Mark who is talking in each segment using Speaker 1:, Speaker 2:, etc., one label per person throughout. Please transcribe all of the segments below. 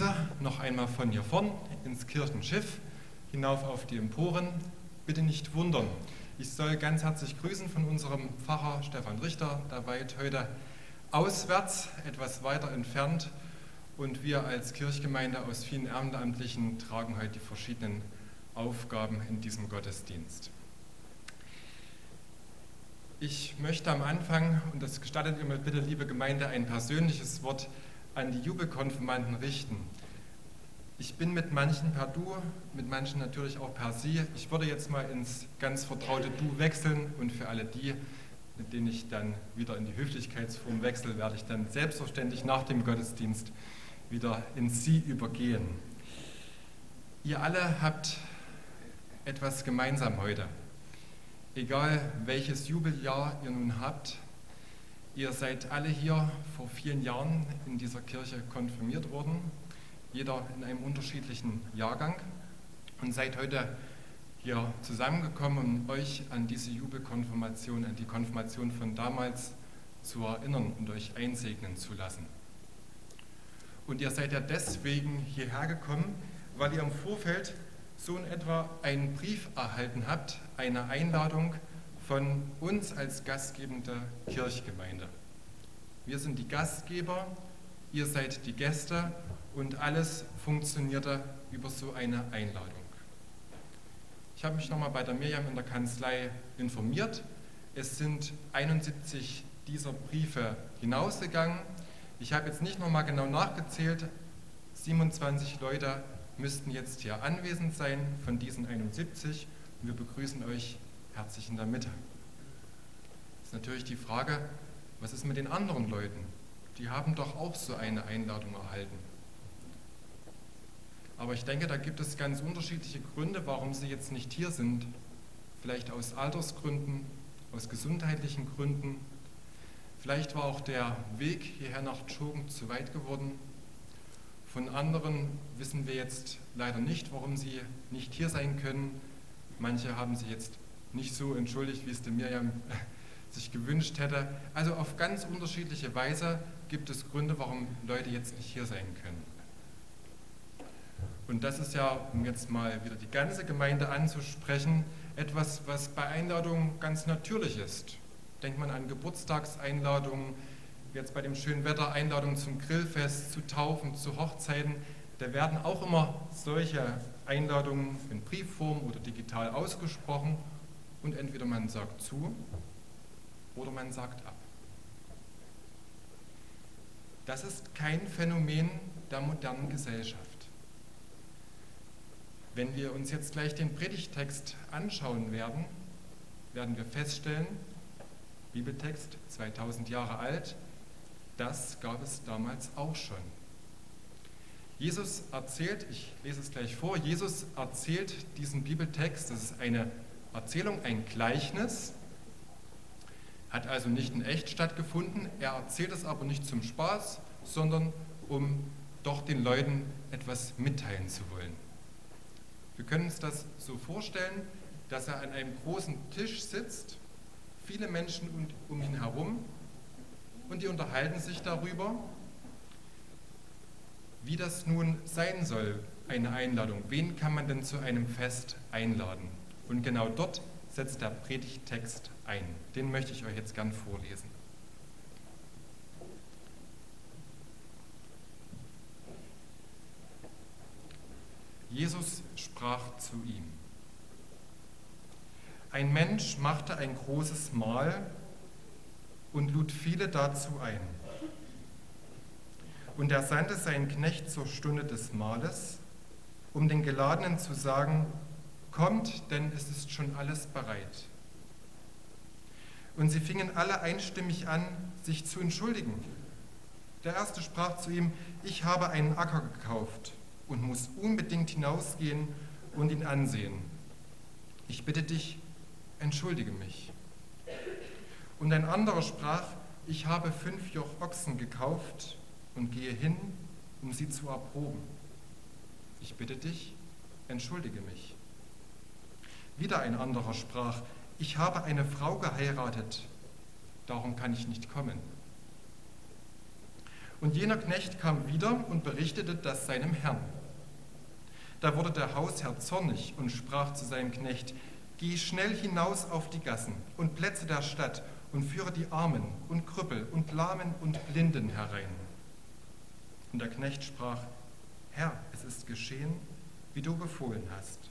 Speaker 1: begrüße noch einmal von hier vorn ins Kirchenschiff hinauf auf die Emporen. Bitte nicht wundern. Ich soll ganz herzlich grüßen von unserem Pfarrer Stefan Richter, der weit heute auswärts, etwas weiter entfernt. Und wir als Kirchgemeinde aus vielen Ehrenamtlichen tragen heute die verschiedenen Aufgaben in diesem Gottesdienst. Ich möchte am Anfang, und das gestattet ihr mir bitte, liebe Gemeinde, ein persönliches Wort an die Jubelkonfirmanden richten. Ich bin mit manchen per Du, mit manchen natürlich auch per Sie. Ich würde jetzt mal ins ganz vertraute Du wechseln und für alle die, mit denen ich dann wieder in die Höflichkeitsform wechsle, werde ich dann selbstverständlich nach dem Gottesdienst wieder in Sie übergehen. Ihr alle habt etwas gemeinsam heute. Egal welches Jubeljahr ihr nun habt, Ihr seid alle hier vor vielen Jahren in dieser Kirche konfirmiert worden, jeder in einem unterschiedlichen Jahrgang und seid heute hier zusammengekommen, um euch an diese Jubelkonfirmation, an die Konfirmation von damals zu erinnern und euch einsegnen zu lassen. Und ihr seid ja deswegen hierher gekommen, weil ihr im Vorfeld so in etwa einen Brief erhalten habt, eine Einladung von uns als gastgebende Kirchgemeinde. Wir sind die Gastgeber, ihr seid die Gäste und alles funktionierte über so eine Einladung. Ich habe mich nochmal bei der Miriam in der Kanzlei informiert. Es sind 71 dieser Briefe hinausgegangen. Ich habe jetzt nicht nochmal genau nachgezählt. 27 Leute müssten jetzt hier anwesend sein von diesen 71 und wir begrüßen euch herzlich in der Mitte. Das ist natürlich die Frage, was ist mit den anderen Leuten? Die haben doch auch so eine Einladung erhalten. Aber ich denke, da gibt es ganz unterschiedliche Gründe, warum sie jetzt nicht hier sind. Vielleicht aus Altersgründen, aus gesundheitlichen Gründen. Vielleicht war auch der Weg hierher nach Tschogen zu weit geworden. Von anderen wissen wir jetzt leider nicht, warum sie nicht hier sein können. Manche haben sich jetzt nicht so entschuldigt, wie es der Mirjam sich gewünscht hätte. Also auf ganz unterschiedliche Weise gibt es Gründe, warum Leute jetzt nicht hier sein können. Und das ist ja, um jetzt mal wieder die ganze Gemeinde anzusprechen, etwas, was bei Einladungen ganz natürlich ist. Denkt man an Geburtstagseinladungen, jetzt bei dem schönen Wetter Einladungen zum Grillfest, zu Taufen, zu Hochzeiten. Da werden auch immer solche Einladungen in Briefform oder digital ausgesprochen und entweder man sagt zu oder man sagt ab. Das ist kein Phänomen der modernen Gesellschaft. Wenn wir uns jetzt gleich den Predigtext anschauen werden, werden wir feststellen, Bibeltext 2000 Jahre alt, das gab es damals auch schon. Jesus erzählt, ich lese es gleich vor, Jesus erzählt diesen Bibeltext, das ist eine Erzählung, ein Gleichnis, hat also nicht in echt stattgefunden. Er erzählt es aber nicht zum Spaß, sondern um doch den Leuten etwas mitteilen zu wollen. Wir können uns das so vorstellen, dass er an einem großen Tisch sitzt, viele Menschen um ihn herum und die unterhalten sich darüber, wie das nun sein soll, eine Einladung. Wen kann man denn zu einem Fest einladen? Und genau dort setzt der Predigtext ein. Den möchte ich euch jetzt gern vorlesen. Jesus sprach zu ihm. Ein Mensch machte ein großes Mahl und lud viele dazu ein. Und er sandte seinen Knecht zur Stunde des Mahles, um den Geladenen zu sagen, kommt, denn es ist schon alles bereit. Und sie fingen alle einstimmig an, sich zu entschuldigen. Der erste sprach zu ihm, ich habe einen Acker gekauft und muss unbedingt hinausgehen und ihn ansehen. Ich bitte dich, entschuldige mich. Und ein anderer sprach, ich habe fünf Joch Ochsen gekauft und gehe hin, um sie zu erproben. Ich bitte dich, entschuldige mich. Wieder ein anderer sprach, ich habe eine Frau geheiratet, darum kann ich nicht kommen. Und jener Knecht kam wieder und berichtete das seinem Herrn. Da wurde der Hausherr zornig und sprach zu seinem Knecht, Geh schnell hinaus auf die Gassen und Plätze der Stadt und führe die Armen und Krüppel und Lahmen und Blinden herein. Und der Knecht sprach, Herr, es ist geschehen, wie du befohlen hast.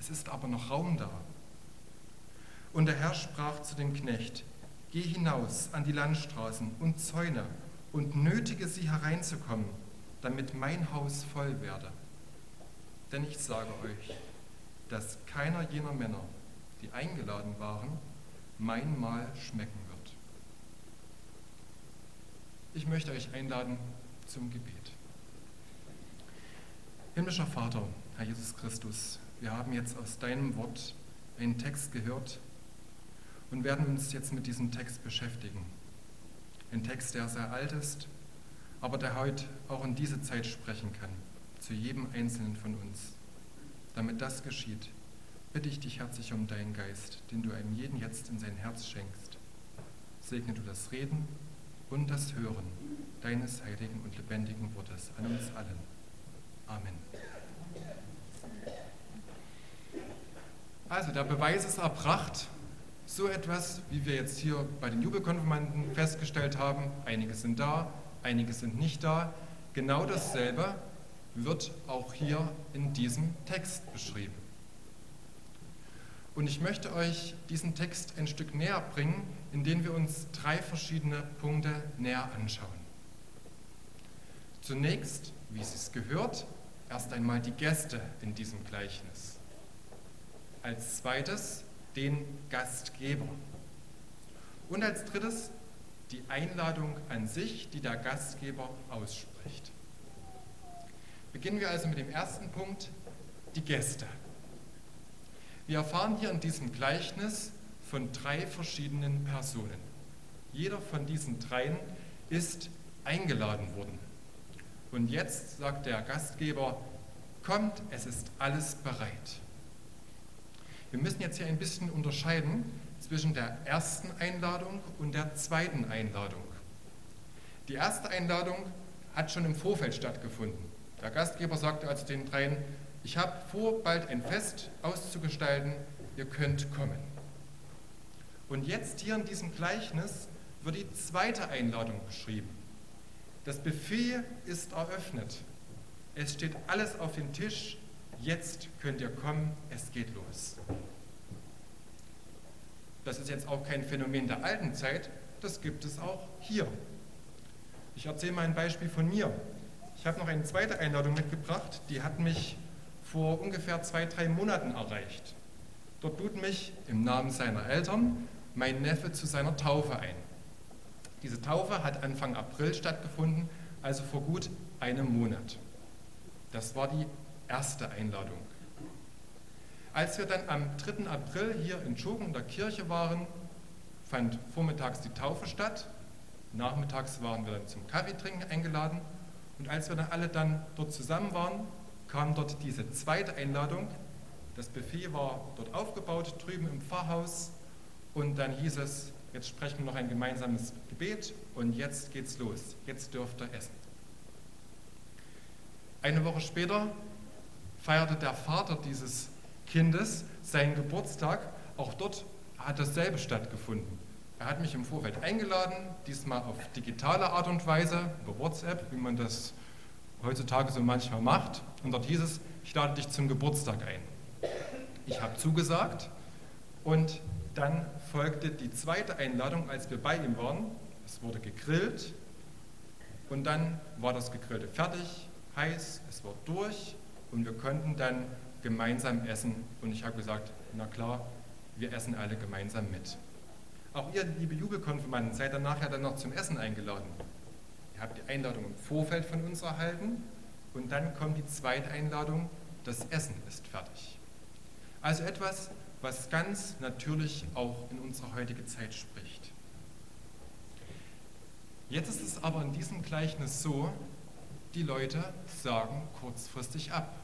Speaker 1: Es ist aber noch Raum da. Und der Herr sprach zu dem Knecht, Geh hinaus an die Landstraßen und Zäune und nötige sie hereinzukommen, damit mein Haus voll werde. Denn ich sage euch, dass keiner jener Männer, die eingeladen waren, mein Mahl schmecken wird. Ich möchte euch einladen zum Gebet. Himmlischer Vater, Herr Jesus Christus, wir haben jetzt aus deinem Wort einen Text gehört und werden uns jetzt mit diesem Text beschäftigen. Ein Text, der sehr alt ist, aber der heute auch in diese Zeit sprechen kann, zu jedem Einzelnen von uns. Damit das geschieht, bitte ich dich herzlich um deinen Geist, den du einem jeden jetzt in sein Herz schenkst. Segne du das Reden und das Hören deines heiligen und lebendigen Wortes an uns allen. Amen. Also, der Beweis ist erbracht. So etwas, wie wir jetzt hier bei den Jubelkonfirmanden festgestellt haben, einige sind da, einige sind nicht da. Genau dasselbe wird auch hier in diesem Text beschrieben. Und ich möchte euch diesen Text ein Stück näher bringen, indem wir uns drei verschiedene Punkte näher anschauen. Zunächst, wie es gehört, erst einmal die Gäste in diesem Gleichnis. Als zweites den Gastgeber. Und als drittes die Einladung an sich, die der Gastgeber ausspricht. Beginnen wir also mit dem ersten Punkt, die Gäste. Wir erfahren hier in diesem Gleichnis von drei verschiedenen Personen. Jeder von diesen dreien ist eingeladen worden. Und jetzt sagt der Gastgeber, kommt, es ist alles bereit. Wir müssen jetzt hier ein bisschen unterscheiden zwischen der ersten Einladung und der zweiten Einladung. Die erste Einladung hat schon im Vorfeld stattgefunden. Der Gastgeber sagte also den dreien, ich habe vor, bald ein Fest auszugestalten, ihr könnt kommen. Und jetzt hier in diesem Gleichnis wird die zweite Einladung beschrieben. Das Buffet ist eröffnet. Es steht alles auf dem Tisch. Jetzt könnt ihr kommen, es geht los. Das ist jetzt auch kein Phänomen der alten Zeit, das gibt es auch hier. Ich erzähle mal ein Beispiel von mir. Ich habe noch eine zweite Einladung mitgebracht, die hat mich vor ungefähr zwei, drei Monaten erreicht. Dort lud mich im Namen seiner Eltern mein Neffe zu seiner Taufe ein. Diese Taufe hat Anfang April stattgefunden, also vor gut einem Monat. Das war die erste Einladung. Als wir dann am 3. April hier in Schogen in der Kirche waren, fand vormittags die Taufe statt. Nachmittags waren wir dann zum Kaffeetrinken eingeladen. Und als wir dann alle dann dort zusammen waren, kam dort diese zweite Einladung. Das Buffet war dort aufgebaut, drüben im Pfarrhaus. Und dann hieß es, jetzt sprechen wir noch ein gemeinsames Gebet und jetzt geht's los. Jetzt dürft ihr essen. Eine Woche später feierte der Vater dieses Kindes seinen Geburtstag. Auch dort hat dasselbe stattgefunden. Er hat mich im Vorfeld eingeladen, diesmal auf digitale Art und Weise, über WhatsApp, wie man das heutzutage so manchmal macht. Und dort hieß es, ich lade dich zum Geburtstag ein. Ich habe zugesagt und dann folgte die zweite Einladung, als wir bei ihm waren. Es wurde gegrillt und dann war das Gegrillte fertig, heiß, es war durch und wir konnten dann gemeinsam essen. Und ich habe gesagt, na klar, wir essen alle gemeinsam mit. Auch ihr, liebe Jubelkonfirmanden, seid dann nachher dann noch zum Essen eingeladen. Ihr habt die Einladung im Vorfeld von uns erhalten und dann kommt die zweite Einladung, das Essen ist fertig. Also etwas, was ganz natürlich auch in unsere heutige Zeit spricht. Jetzt ist es aber in diesem Gleichnis so, die Leute sagen kurzfristig ab,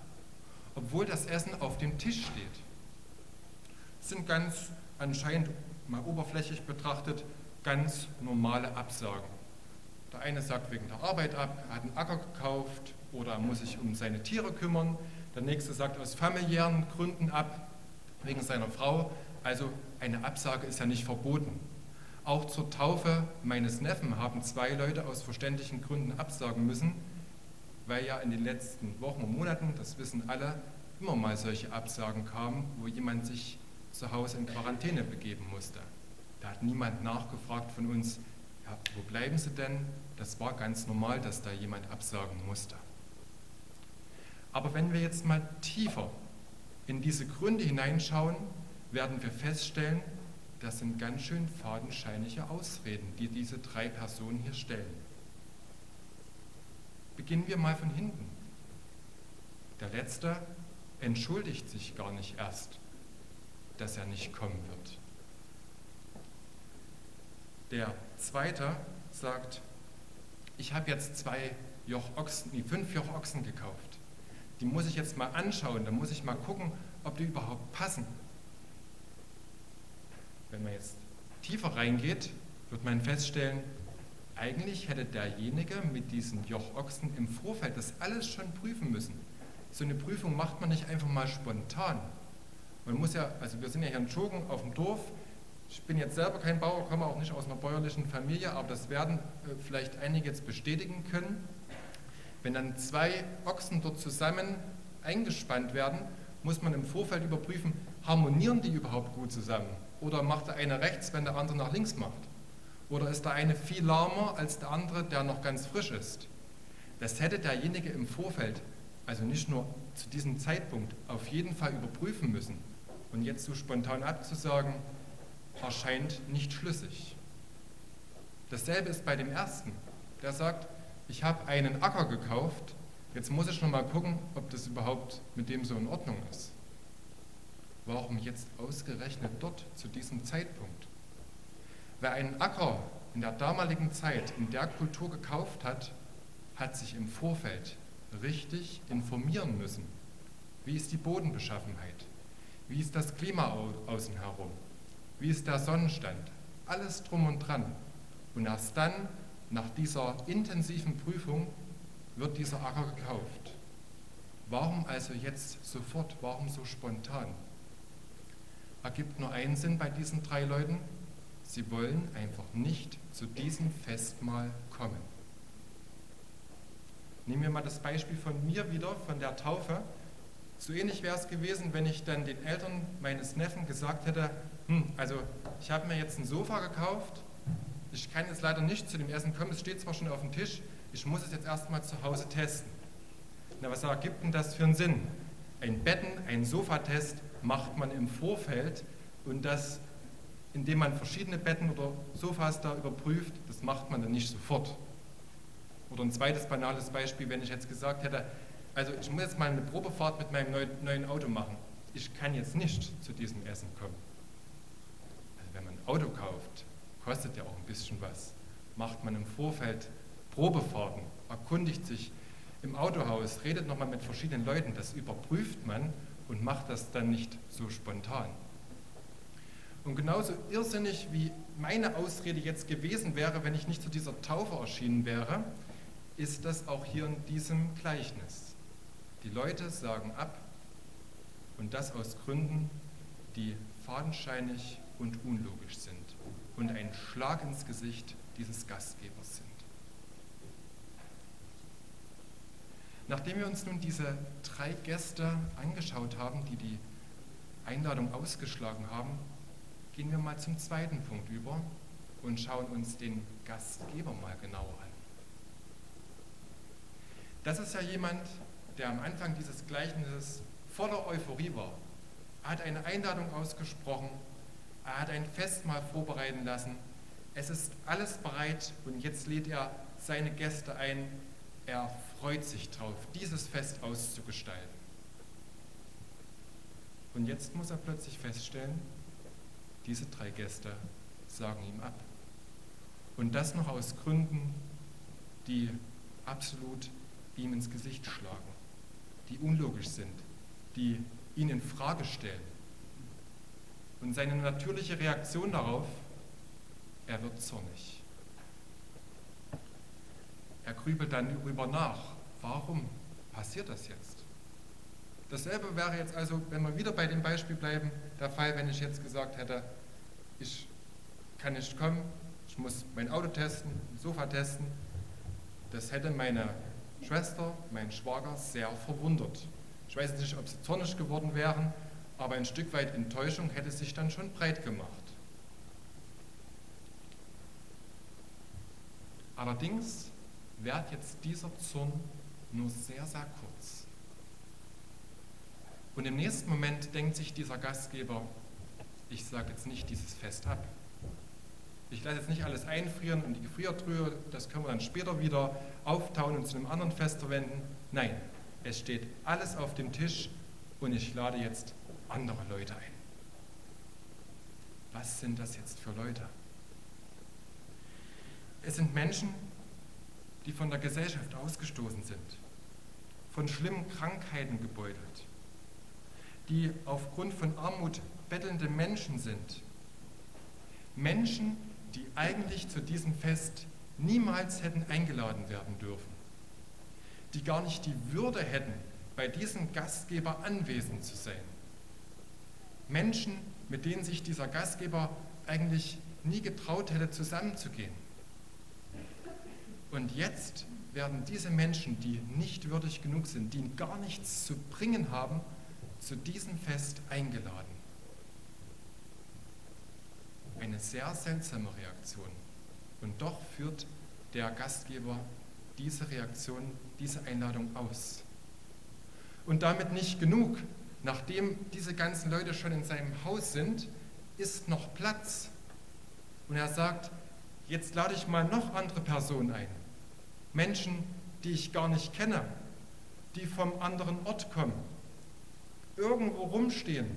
Speaker 1: obwohl das Essen auf dem Tisch steht. Das sind ganz anscheinend mal oberflächlich betrachtet ganz normale Absagen. Der eine sagt wegen der Arbeit ab, er hat einen Acker gekauft oder er muss sich um seine Tiere kümmern. Der nächste sagt aus familiären Gründen ab, wegen seiner Frau. Also eine Absage ist ja nicht verboten. Auch zur Taufe meines Neffen haben zwei Leute aus verständlichen Gründen absagen müssen, weil ja in den letzten Wochen und Monaten, das wissen alle, immer mal solche Absagen kamen, wo jemand sich zu Hause in Quarantäne begeben musste. Da hat niemand nachgefragt von uns, ja, wo bleiben Sie denn? Das war ganz normal, dass da jemand absagen musste. Aber wenn wir jetzt mal tiefer in diese Gründe hineinschauen, werden wir feststellen, das sind ganz schön fadenscheinige Ausreden, die diese drei Personen hier stellen. Beginnen wir mal von hinten. Der letzte entschuldigt sich gar nicht erst, dass er nicht kommen wird. Der zweite sagt, ich habe jetzt zwei Jochochsen, nee, fünf Jochochsen gekauft. Die muss ich jetzt mal anschauen, da muss ich mal gucken, ob die überhaupt passen. Wenn man jetzt tiefer reingeht, wird man feststellen, eigentlich hätte derjenige mit diesen Jochochsen im Vorfeld das alles schon prüfen müssen. So eine Prüfung macht man nicht einfach mal spontan. Man muss ja, also wir sind ja hier in Schogen auf dem Dorf. Ich bin jetzt selber kein Bauer, komme auch nicht aus einer bäuerlichen Familie, aber das werden äh, vielleicht einige jetzt bestätigen können. Wenn dann zwei Ochsen dort zusammen eingespannt werden, muss man im Vorfeld überprüfen, harmonieren die überhaupt gut zusammen? Oder macht der eine rechts, wenn der andere nach links macht? Oder ist der eine viel lahmer als der andere, der noch ganz frisch ist? Das hätte derjenige im Vorfeld, also nicht nur zu diesem Zeitpunkt, auf jeden Fall überprüfen müssen. Und jetzt so spontan abzusagen, erscheint nicht schlüssig. Dasselbe ist bei dem ersten. Der sagt, ich habe einen Acker gekauft, jetzt muss ich noch mal gucken, ob das überhaupt mit dem so in Ordnung ist. Warum jetzt ausgerechnet dort zu diesem Zeitpunkt? Wer einen Acker in der damaligen Zeit in der Kultur gekauft hat, hat sich im Vorfeld richtig informieren müssen. Wie ist die Bodenbeschaffenheit? Wie ist das Klima außen herum? Wie ist der Sonnenstand? Alles drum und dran. Und erst dann, nach dieser intensiven Prüfung, wird dieser Acker gekauft. Warum also jetzt sofort? Warum so spontan? ergibt nur einen Sinn bei diesen drei Leuten. Sie wollen einfach nicht zu diesem Festmahl kommen. Nehmen wir mal das Beispiel von mir wieder, von der Taufe. So ähnlich wäre es gewesen, wenn ich dann den Eltern meines Neffen gesagt hätte, hm, also ich habe mir jetzt ein Sofa gekauft, ich kann jetzt leider nicht zu dem Essen kommen, es steht zwar schon auf dem Tisch, ich muss es jetzt erstmal zu Hause testen. Na, was ergibt denn das für einen Sinn? Ein Betten, ein Sofatest macht man im Vorfeld und das, indem man verschiedene Betten oder Sofas da überprüft, das macht man dann nicht sofort. Oder ein zweites banales Beispiel, wenn ich jetzt gesagt hätte, also ich muss jetzt mal eine Probefahrt mit meinem neuen Auto machen. Ich kann jetzt nicht zu diesem Essen kommen. Also wenn man ein Auto kauft, kostet ja auch ein bisschen was. Macht man im Vorfeld Probefahrten, erkundigt sich im Autohaus, redet nochmal mit verschiedenen Leuten, das überprüft man und macht das dann nicht so spontan. Und genauso irrsinnig wie meine Ausrede jetzt gewesen wäre, wenn ich nicht zu dieser Taufe erschienen wäre, ist das auch hier in diesem Gleichnis. Die Leute sagen ab und das aus Gründen, die fadenscheinig und unlogisch sind und ein Schlag ins Gesicht dieses Gastgebers sind. Nachdem wir uns nun diese drei Gäste angeschaut haben, die die Einladung ausgeschlagen haben, gehen wir mal zum zweiten Punkt über und schauen uns den Gastgeber mal genauer an. Das ist ja jemand, der am Anfang dieses Gleichnisses voller Euphorie war. Er hat eine Einladung ausgesprochen, er hat ein Festmahl vorbereiten lassen, es ist alles bereit und jetzt lädt er seine Gäste ein, er freut sich drauf, dieses Fest auszugestalten. Und jetzt muss er plötzlich feststellen, diese drei Gäste sagen ihm ab. Und das noch aus Gründen, die absolut ihm ins Gesicht schlagen, die unlogisch sind, die ihn in Frage stellen. Und seine natürliche Reaktion darauf, er wird zornig. er grübelt dann darüber nach. Warum passiert das jetzt? Dasselbe wäre jetzt also, wenn wir wieder bei dem Beispiel bleiben, der Fall, wenn ich jetzt gesagt hätte, ich kann nicht kommen, ich muss mein Auto testen, ein Sofa testen. Das hätte meine Schwester, mein Schwager sehr verwundert. Ich weiß nicht, ob sie zornig geworden wären, aber ein Stück weit Enttäuschung hätte sich dann schon breit gemacht. Allerdings währt jetzt dieser Zorn nur sehr, sehr kurz. Und im nächsten Moment denkt sich dieser Gastgeber, ich sage jetzt nicht dieses Fest ab. Ich lasse jetzt nicht alles einfrieren und die Gefriertruhe, das können wir dann später wieder auftauen und zu einem anderen Fest verwenden. Nein, es steht alles auf dem Tisch und ich lade jetzt andere Leute ein. Was sind das jetzt für Leute? Es sind Menschen, die von der Gesellschaft ausgestoßen sind, von schlimmen Krankheiten gebeutelt, die aufgrund von Armut bettelnde Menschen sind. Menschen, die eigentlich zu diesem Fest niemals hätten eingeladen werden dürfen, die gar nicht die Würde hätten, bei diesem Gastgeber anwesend zu sein. Menschen, mit denen sich dieser Gastgeber eigentlich nie getraut hätte, zusammenzugehen. Und jetzt werden diese Menschen, die nicht würdig genug sind, die gar nichts zu bringen haben, zu diesem Fest eingeladen. Eine sehr seltsame Reaktion. Und doch führt der Gastgeber diese Reaktion, diese Einladung aus. Und damit nicht genug. Nachdem diese ganzen Leute schon in seinem Haus sind, ist noch Platz. Und er sagt, jetzt lade ich mal noch andere Personen ein. Menschen, die ich gar nicht kenne, die vom anderen Ort kommen, irgendwo rumstehen,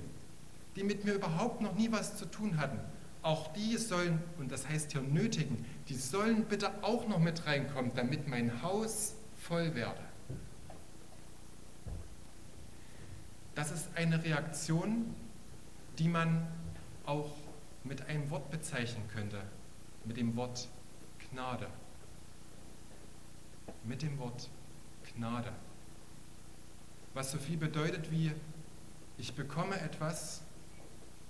Speaker 1: die mit mir überhaupt noch nie was zu tun hatten. Auch die sollen, und das heißt hier nötigen, die sollen bitte auch noch mit reinkommen, damit mein Haus voll werde. Das ist eine Reaktion, die man auch mit einem Wort bezeichnen könnte, mit dem Wort Gnade mit dem Wort Gnade. Was so viel bedeutet wie, ich bekomme etwas,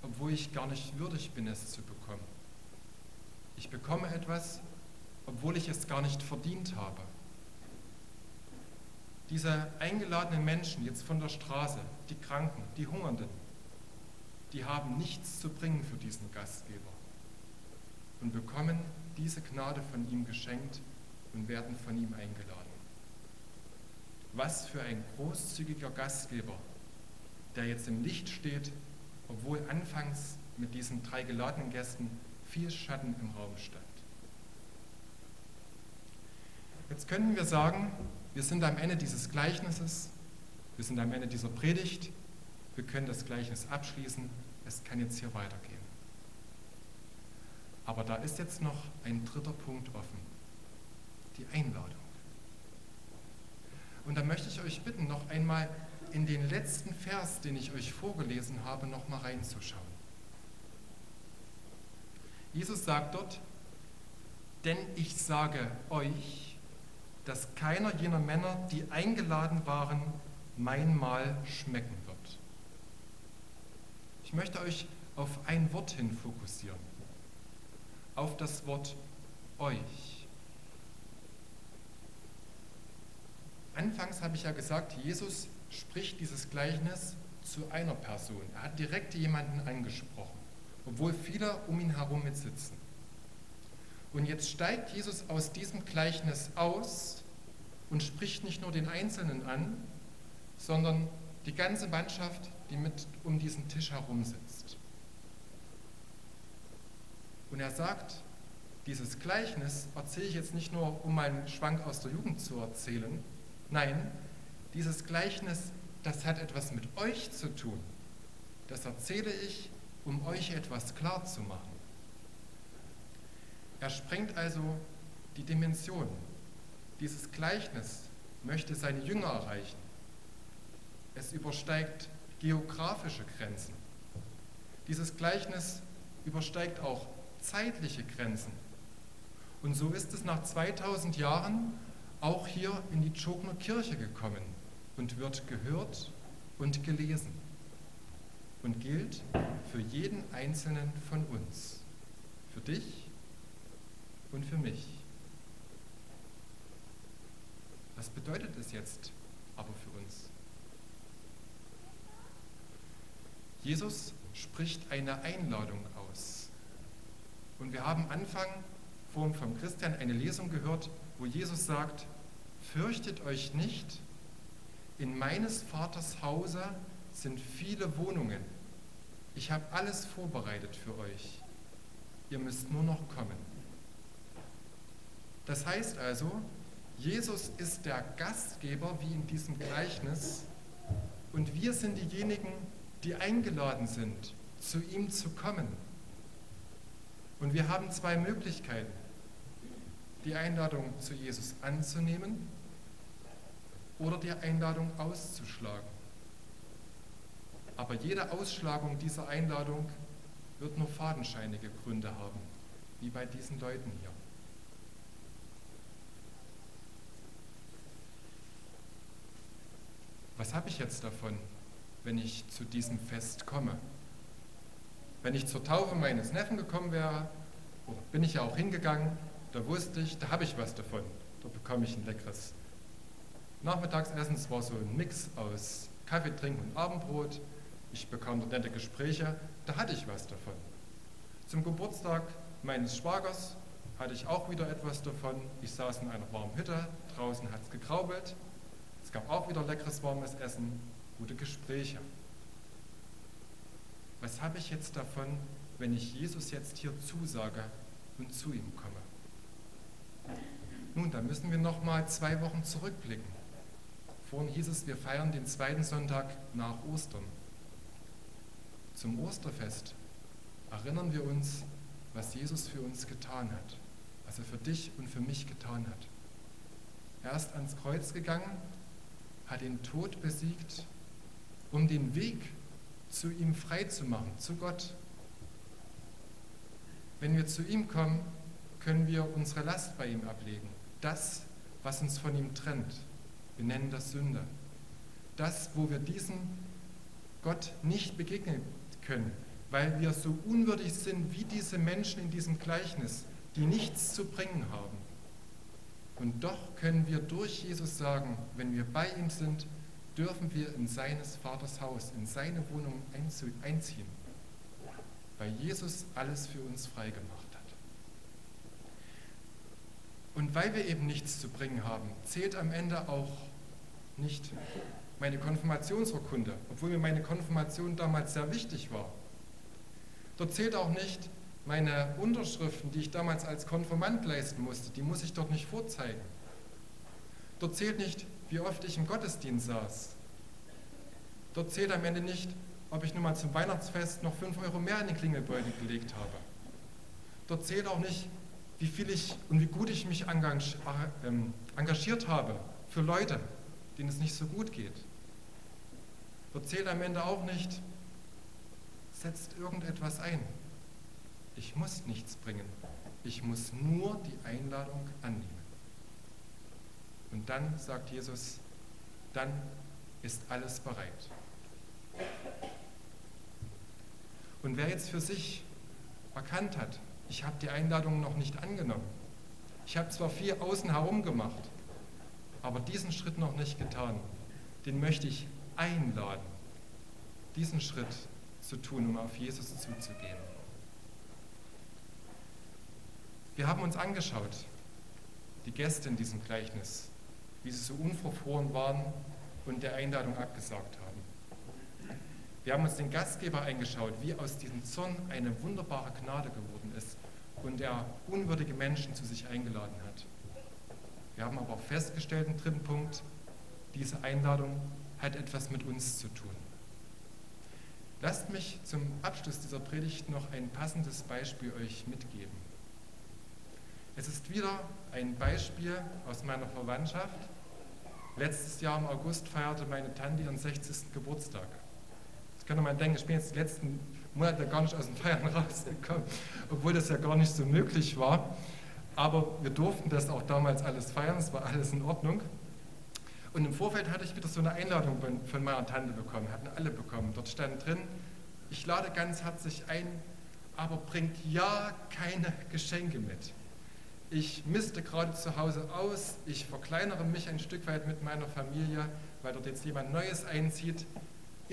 Speaker 1: obwohl ich gar nicht würdig bin, es zu bekommen. Ich bekomme etwas, obwohl ich es gar nicht verdient habe. Diese eingeladenen Menschen jetzt von der Straße, die Kranken, die Hungernden, die haben nichts zu bringen für diesen Gastgeber und bekommen diese Gnade von ihm geschenkt und werden von ihm eingeladen. Was für ein großzügiger Gastgeber, der jetzt im Licht steht, obwohl anfangs mit diesen drei geladenen Gästen viel Schatten im Raum stand. Jetzt könnten wir sagen, wir sind am Ende dieses Gleichnisses, wir sind am Ende dieser Predigt, wir können das Gleichnis abschließen, es kann jetzt hier weitergehen. Aber da ist jetzt noch ein dritter Punkt offen die Einladung. Und da möchte ich euch bitten, noch einmal in den letzten Vers, den ich euch vorgelesen habe, noch mal reinzuschauen. Jesus sagt dort, denn ich sage euch, dass keiner jener Männer, die eingeladen waren, mein Mahl schmecken wird. Ich möchte euch auf ein Wort hin fokussieren, auf das Wort euch. Anfangs habe ich ja gesagt, Jesus spricht dieses Gleichnis zu einer Person. Er hat direkt jemanden angesprochen, obwohl viele um ihn herum mitsitzen. Und jetzt steigt Jesus aus diesem Gleichnis aus und spricht nicht nur den Einzelnen an, sondern die ganze Mannschaft, die mit um diesen Tisch herum sitzt. Und er sagt, dieses Gleichnis erzähle ich jetzt nicht nur, um einen Schwank aus der Jugend zu erzählen, Nein, dieses Gleichnis, das hat etwas mit euch zu tun. Das erzähle ich, um euch etwas klar zu machen. Er sprengt also die Dimension. Dieses Gleichnis möchte seine Jünger erreichen. Es übersteigt geografische Grenzen. Dieses Gleichnis übersteigt auch zeitliche Grenzen. Und so ist es nach 2000 Jahren auch hier in die Tschokner Kirche gekommen und wird gehört und gelesen und gilt für jeden Einzelnen von uns, für dich und für mich. Was bedeutet es jetzt aber für uns? Jesus spricht eine Einladung aus. Und wir haben Anfang vom Christian eine Lesung gehört, wo Jesus sagt, fürchtet euch nicht, in meines Vaters Hause sind viele Wohnungen. Ich habe alles vorbereitet für euch. Ihr müsst nur noch kommen. Das heißt also, Jesus ist der Gastgeber, wie in diesem Gleichnis, und wir sind diejenigen, die eingeladen sind, zu ihm zu kommen. Und wir haben zwei Möglichkeiten. Die Einladung zu Jesus anzunehmen oder die Einladung auszuschlagen. Aber jede Ausschlagung dieser Einladung wird nur fadenscheinige Gründe haben, wie bei diesen Leuten hier. Was habe ich jetzt davon, wenn ich zu diesem Fest komme? Wenn ich zur Taufe meines Neffen gekommen wäre, bin ich ja auch hingegangen, da wusste ich, da habe ich was davon. Da bekomme ich ein leckeres Nachmittagsessen. Es war so ein Mix aus Kaffee trinken und Abendbrot. Ich bekam dort nette Gespräche, da hatte ich was davon. Zum Geburtstag meines Schwagers hatte ich auch wieder etwas davon. Ich saß in einer warmen Hütte, draußen hat es gekraubelt. Es gab auch wieder leckeres warmes Essen, gute Gespräche. Was habe ich jetzt davon, wenn ich Jesus jetzt hier zusage und zu ihm komme? Nun, da müssen wir noch mal zwei Wochen zurückblicken. Vorhin hieß es, wir feiern den zweiten Sonntag nach Ostern. Zum Osterfest erinnern wir uns, was Jesus für uns getan hat, was er für dich und für mich getan hat. Er ist ans Kreuz gegangen, hat den Tod besiegt, um den Weg zu ihm frei zu machen, zu Gott. Wenn wir zu ihm kommen, können wir unsere Last bei ihm ablegen. Das, was uns von ihm trennt. Wir nennen das Sünde. Das, wo wir diesem Gott nicht begegnen können, weil wir so unwürdig sind wie diese Menschen in diesem Gleichnis, die nichts zu bringen haben. Und doch können wir durch Jesus sagen, wenn wir bei ihm sind, dürfen wir in seines Vaters Haus, in seine Wohnung einziehen, weil Jesus alles für uns freigemacht. Und weil wir eben nichts zu bringen haben, zählt am Ende auch nicht meine Konfirmationsurkunde, obwohl mir meine Konfirmation damals sehr wichtig war. Dort zählt auch nicht meine Unterschriften, die ich damals als Konfirmand leisten musste, die muss ich dort nicht vorzeigen. Dort zählt nicht, wie oft ich im Gottesdienst saß. Dort zählt am Ende nicht, ob ich nun mal zum Weihnachtsfest noch 5 Euro mehr in den Klingelbeutel gelegt habe. Dort zählt auch nicht, wie viel ich und wie gut ich mich ähm, engagiert habe für Leute, denen es nicht so gut geht. Dort zählt am Ende auch nicht, setzt irgendetwas ein. Ich muss nichts bringen. Ich muss nur die Einladung annehmen. Und dann sagt Jesus, dann ist alles bereit. Und wer jetzt für sich erkannt hat, ich habe die Einladung noch nicht angenommen, ich habe zwar viel außen herum gemacht, aber diesen Schritt noch nicht getan, den möchte ich einladen, diesen Schritt zu tun, um auf Jesus zuzugehen. Wir haben uns angeschaut, die Gäste in diesem Gleichnis, wie sie so unverfroren waren und der Einladung abgesagt haben. Wir haben uns den Gastgeber eingeschaut, wie aus diesem Zorn eine wunderbare Gnade geworden ist und er unwürdige Menschen zu sich eingeladen hat. Wir haben aber auch festgestellt im dritten Punkt, diese Einladung hat etwas mit uns zu tun. Lasst mich zum Abschluss dieser Predigt noch ein passendes Beispiel euch mitgeben. Es ist wieder ein Beispiel aus meiner Verwandtschaft. Letztes Jahr im August feierte meine Tante ihren 60. Geburtstag. Jetzt könnte man denken, ich bin jetzt die letzten Monate gar nicht aus dem Feiern rausgekommen, obwohl das ja gar nicht so möglich war. Aber wir durften das auch damals alles feiern, es war alles in Ordnung. Und im Vorfeld hatte ich wieder so eine Einladung von meiner Tante bekommen, hatten alle bekommen. Dort stand drin, ich lade ganz herzlich ein, aber bringt ja keine Geschenke mit. Ich misste gerade zu Hause aus, ich verkleinere mich ein Stück weit mit meiner Familie, weil dort jetzt jemand Neues einzieht.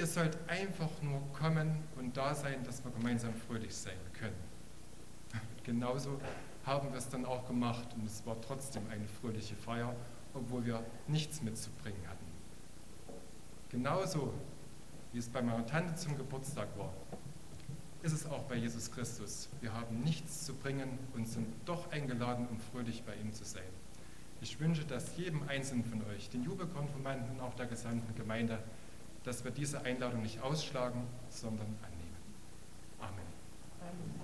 Speaker 1: Ihr sollt einfach nur kommen und da sein, dass wir gemeinsam fröhlich sein können. Genauso haben wir es dann auch gemacht und es war trotzdem eine fröhliche Feier, obwohl wir nichts mitzubringen hatten. Genauso wie es bei meiner Tante zum Geburtstag war, ist es auch bei Jesus Christus. Wir haben nichts zu bringen und sind doch eingeladen, um fröhlich bei ihm zu sein. Ich wünsche das jedem Einzelnen von euch, den Jubelkonfirmanden und auch der gesamten Gemeinde, dass wir diese Einladung nicht ausschlagen, sondern annehmen. Amen. Amen.